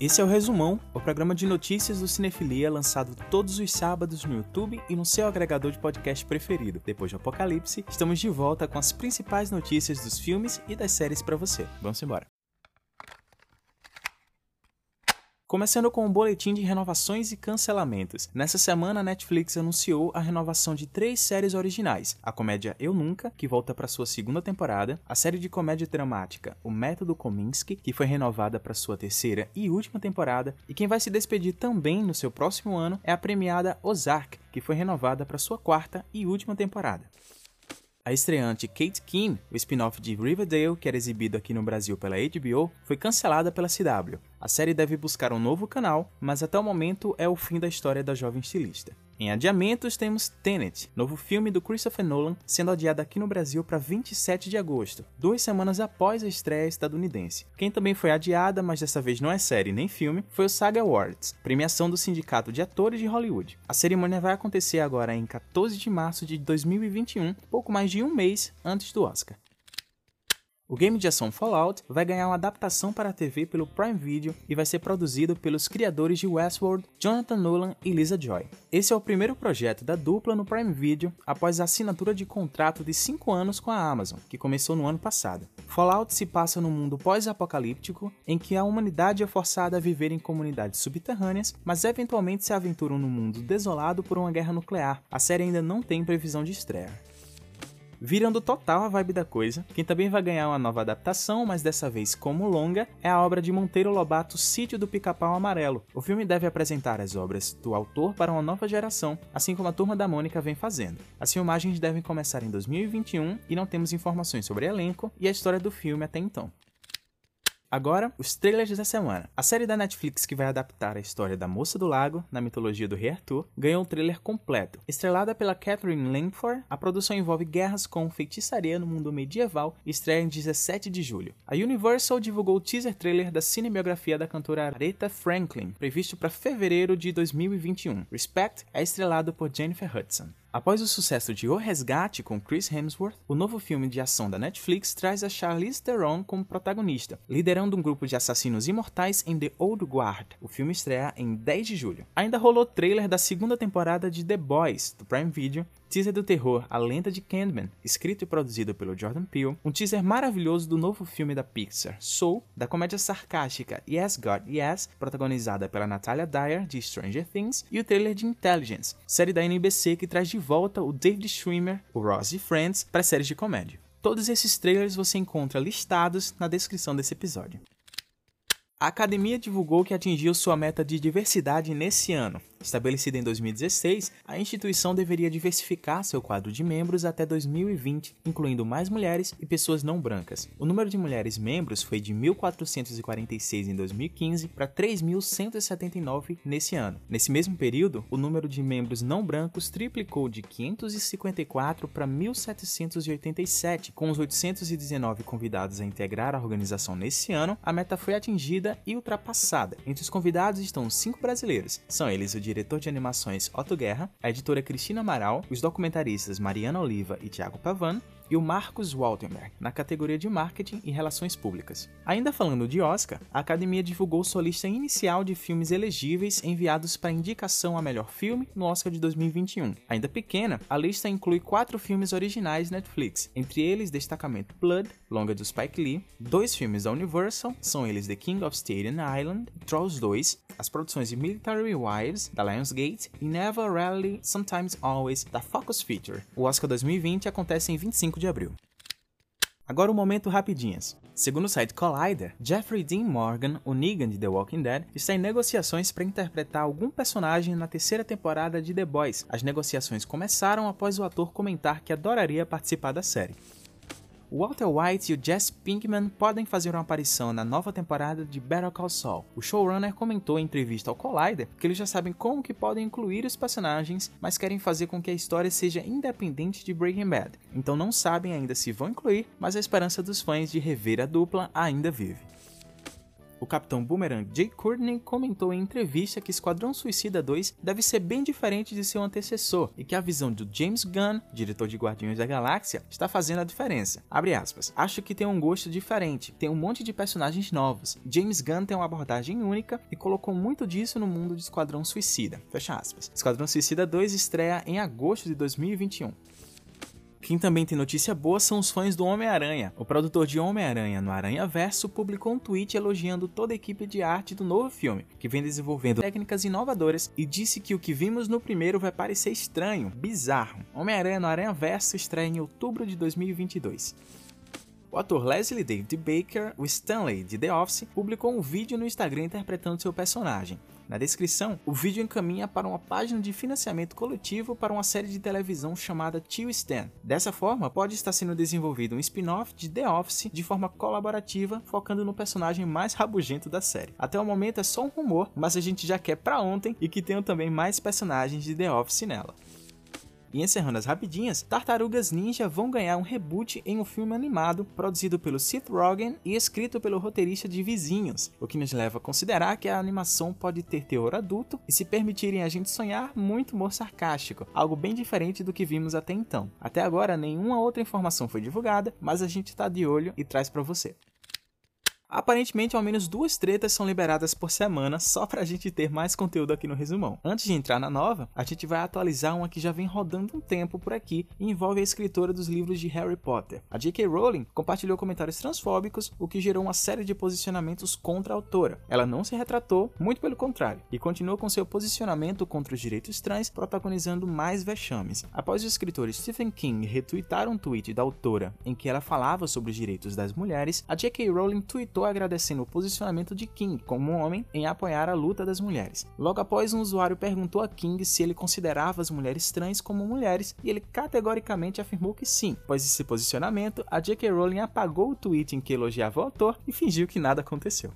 Esse é o Resumão, o programa de notícias do Cinefilia lançado todos os sábados no YouTube e no seu agregador de podcast preferido. Depois do Apocalipse, estamos de volta com as principais notícias dos filmes e das séries para você. Vamos embora. Começando com o um boletim de renovações e cancelamentos. Nessa semana, a Netflix anunciou a renovação de três séries originais: a comédia Eu Nunca, que volta para sua segunda temporada, a série de comédia dramática O Método Kominsky, que foi renovada para sua terceira e última temporada, e quem vai se despedir também no seu próximo ano é a premiada Ozark, que foi renovada para sua quarta e última temporada. A estreante Kate Keane, o spin-off de Riverdale, que era exibido aqui no Brasil pela HBO, foi cancelada pela CW. A série deve buscar um novo canal, mas até o momento é o fim da história da jovem estilista. Em adiamentos temos Tenet, novo filme do Christopher Nolan, sendo adiado aqui no Brasil para 27 de agosto, duas semanas após a estreia estadunidense. Quem também foi adiada, mas dessa vez não é série nem filme, foi o SAG Awards, premiação do Sindicato de Atores de Hollywood. A cerimônia vai acontecer agora em 14 de março de 2021, pouco mais de um mês antes do Oscar. O game de ação Fallout vai ganhar uma adaptação para a TV pelo Prime Video e vai ser produzido pelos criadores de Westworld, Jonathan Nolan e Lisa Joy. Esse é o primeiro projeto da dupla no Prime Video após a assinatura de contrato de 5 anos com a Amazon, que começou no ano passado. Fallout se passa num mundo pós-apocalíptico em que a humanidade é forçada a viver em comunidades subterrâneas, mas eventualmente se aventuram num mundo desolado por uma guerra nuclear. A série ainda não tem previsão de estreia virando total a vibe da coisa. Quem também vai ganhar uma nova adaptação, mas dessa vez como longa, é a obra de Monteiro Lobato Sítio do Pica-Pau Amarelo. O filme deve apresentar as obras do autor para uma nova geração, assim como a Turma da Mônica vem fazendo. As filmagens devem começar em 2021 e não temos informações sobre elenco e a história do filme até então. Agora, os trailers da semana. A série da Netflix que vai adaptar a história da Moça do Lago, na mitologia do Rei Arthur, ganhou um trailer completo. Estrelada pela Catherine Langford, a produção envolve guerras com feitiçaria no mundo medieval e estreia em 17 de julho. A Universal divulgou o teaser trailer da cinebiografia da cantora Aretha Franklin, previsto para fevereiro de 2021. Respect é estrelado por Jennifer Hudson. Após o sucesso de O Resgate com Chris Hemsworth, o novo filme de ação da Netflix traz a Charlize Theron como protagonista, liderando um grupo de assassinos imortais em The Old Guard. O filme estreia em 10 de julho. Ainda rolou trailer da segunda temporada de The Boys, do Prime Video, teaser do terror A Lenda de Candyman, escrito e produzido pelo Jordan Peele, um teaser maravilhoso do novo filme da Pixar, Soul, da comédia sarcástica Yes God Yes, protagonizada pela Natalia Dyer, de Stranger Things, e o trailer de Intelligence, série da NBC que traz de volta o David Schwimmer, o Ross de Friends, para séries de comédia. Todos esses trailers você encontra listados na descrição desse episódio. A academia divulgou que atingiu sua meta de diversidade nesse ano, Estabelecida em 2016, a instituição deveria diversificar seu quadro de membros até 2020, incluindo mais mulheres e pessoas não brancas. O número de mulheres membros foi de 1.446 em 2015 para 3.179 nesse ano. Nesse mesmo período, o número de membros não brancos triplicou de 554 para 1.787. Com os 819 convidados a integrar a organização nesse ano, a meta foi atingida e ultrapassada. Entre os convidados estão cinco brasileiros. São eles o diretor de animações Otto Guerra, a editora Cristina Amaral, os documentaristas Mariana Oliva e Tiago Pavan, e o Marcos Waltenberg, na categoria de Marketing e Relações Públicas. Ainda falando de Oscar, a Academia divulgou sua lista inicial de filmes elegíveis enviados para indicação a melhor filme no Oscar de 2021. Ainda pequena, a lista inclui quatro filmes originais Netflix, entre eles destacamento Blood, longa do Spike Lee, dois filmes da Universal, são eles The King of Staten Island, Trolls 2, as produções de Military Wives, da Lionsgate, e Never Rarely, Sometimes Always, da Focus Feature. O Oscar 2020 acontece em 25 5 de abril. Agora um momento rapidinhas. Segundo o site Collider, Jeffrey Dean Morgan, o Negan de The Walking Dead, está em negociações para interpretar algum personagem na terceira temporada de The Boys. As negociações começaram após o ator comentar que adoraria participar da série. Walter White e o Jesse Pinkman podem fazer uma aparição na nova temporada de Better Call Saul. O showrunner comentou em entrevista ao Collider que eles já sabem como que podem incluir os personagens, mas querem fazer com que a história seja independente de Breaking Bad. Então não sabem ainda se vão incluir, mas a esperança dos fãs de rever a dupla ainda vive. O Capitão Boomerang Jay Courtney comentou em entrevista que Esquadrão Suicida 2 deve ser bem diferente de seu antecessor e que a visão do James Gunn, diretor de Guardiões da Galáxia, está fazendo a diferença. Abre aspas. Acho que tem um gosto diferente, tem um monte de personagens novos. James Gunn tem uma abordagem única e colocou muito disso no mundo de Esquadrão Suicida. Fecha aspas. Esquadrão Suicida 2 estreia em agosto de 2021. Quem também tem notícia boa são os fãs do Homem-Aranha. O produtor de Homem-Aranha no Aranha Verso publicou um tweet elogiando toda a equipe de arte do novo filme, que vem desenvolvendo técnicas inovadoras e disse que o que vimos no primeiro vai parecer estranho, bizarro. Homem-Aranha no Aranha Verso estreia em outubro de 2022. O ator Leslie David Baker, o Stanley de The Office, publicou um vídeo no Instagram interpretando seu personagem. Na descrição, o vídeo encaminha para uma página de financiamento coletivo para uma série de televisão chamada Tio Stan. Dessa forma, pode estar sendo desenvolvido um spin-off de The Office de forma colaborativa, focando no personagem mais rabugento da série. Até o momento é só um rumor, mas a gente já quer para ontem e que tenham também mais personagens de The Office nela. E encerrando as rapidinhas, Tartarugas Ninja vão ganhar um reboot em um filme animado produzido pelo Seth Rogen e escrito pelo roteirista de Vizinhos, o que nos leva a considerar que a animação pode ter teor adulto e se permitirem a gente sonhar muito humor sarcástico, algo bem diferente do que vimos até então. Até agora nenhuma outra informação foi divulgada, mas a gente está de olho e traz para você. Aparentemente, ao menos duas tretas são liberadas por semana, só pra gente ter mais conteúdo aqui no resumão. Antes de entrar na nova, a gente vai atualizar uma que já vem rodando um tempo por aqui e envolve a escritora dos livros de Harry Potter. A J.K. Rowling compartilhou comentários transfóbicos, o que gerou uma série de posicionamentos contra a autora. Ela não se retratou, muito pelo contrário, e continuou com seu posicionamento contra os direitos trans, protagonizando mais vexames. Após o escritor Stephen King retweetar um tweet da autora em que ela falava sobre os direitos das mulheres, a J.K. Rowling tweetou agradecendo o posicionamento de King como um homem em apoiar a luta das mulheres. Logo após, um usuário perguntou a King se ele considerava as mulheres trans como mulheres e ele categoricamente afirmou que sim. Após esse posicionamento, a J.K. Rowling apagou o tweet em que elogiava o autor e fingiu que nada aconteceu.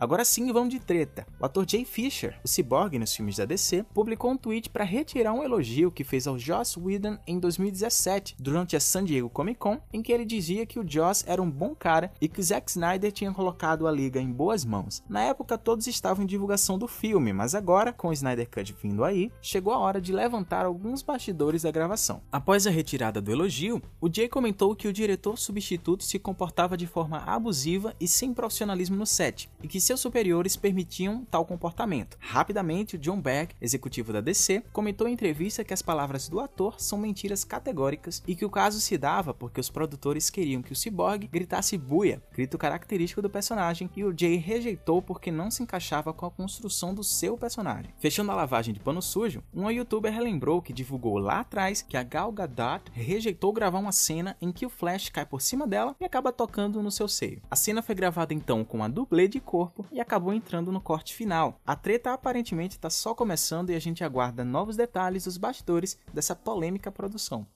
Agora sim, vamos de treta. O ator Jay Fisher, o Cyborg nos filmes da DC, publicou um tweet para retirar um elogio que fez ao Joss Whedon em 2017, durante a San Diego Comic Con, em que ele dizia que o Joss era um bom cara e que Zack Snyder tinha colocado a liga em boas mãos. Na época, todos estavam em divulgação do filme, mas agora, com o Snyder Cut vindo aí, chegou a hora de levantar alguns bastidores da gravação. Após a retirada do elogio, o Jay comentou que o diretor substituto se comportava de forma abusiva e sem profissionalismo no set, e que seus superiores permitiam tal comportamento. Rapidamente, John Beck, executivo da DC, comentou em entrevista que as palavras do ator são mentiras categóricas e que o caso se dava porque os produtores queriam que o Cyborg gritasse buia, grito característico do personagem, e o Jay rejeitou porque não se encaixava com a construção do seu personagem. Fechando a lavagem de pano sujo, uma youtuber relembrou que divulgou lá atrás que a Gal Gadot rejeitou gravar uma cena em que o Flash cai por cima dela e acaba tocando no seu seio. A cena foi gravada então com a dublê de corpo corpo e acabou entrando no corte final. A treta aparentemente está só começando e a gente aguarda novos detalhes dos bastidores dessa polêmica produção.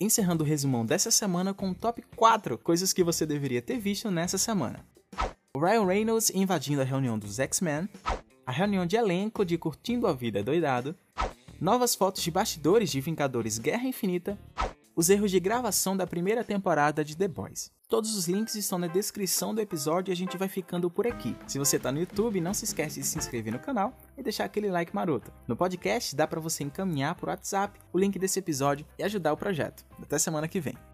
Encerrando o resumão dessa semana com o top 4 coisas que você deveria ter visto nessa semana. Ryan Reynolds invadindo a reunião dos X-Men, a reunião de elenco de Curtindo a Vida Doidado, novas fotos de bastidores de Vingadores Guerra Infinita, os erros de gravação da primeira temporada de The Boys. Todos os links estão na descrição do episódio e a gente vai ficando por aqui. Se você está no YouTube, não se esquece de se inscrever no canal e deixar aquele like maroto. No podcast dá para você encaminhar por WhatsApp o link desse episódio e ajudar o projeto. Até semana que vem.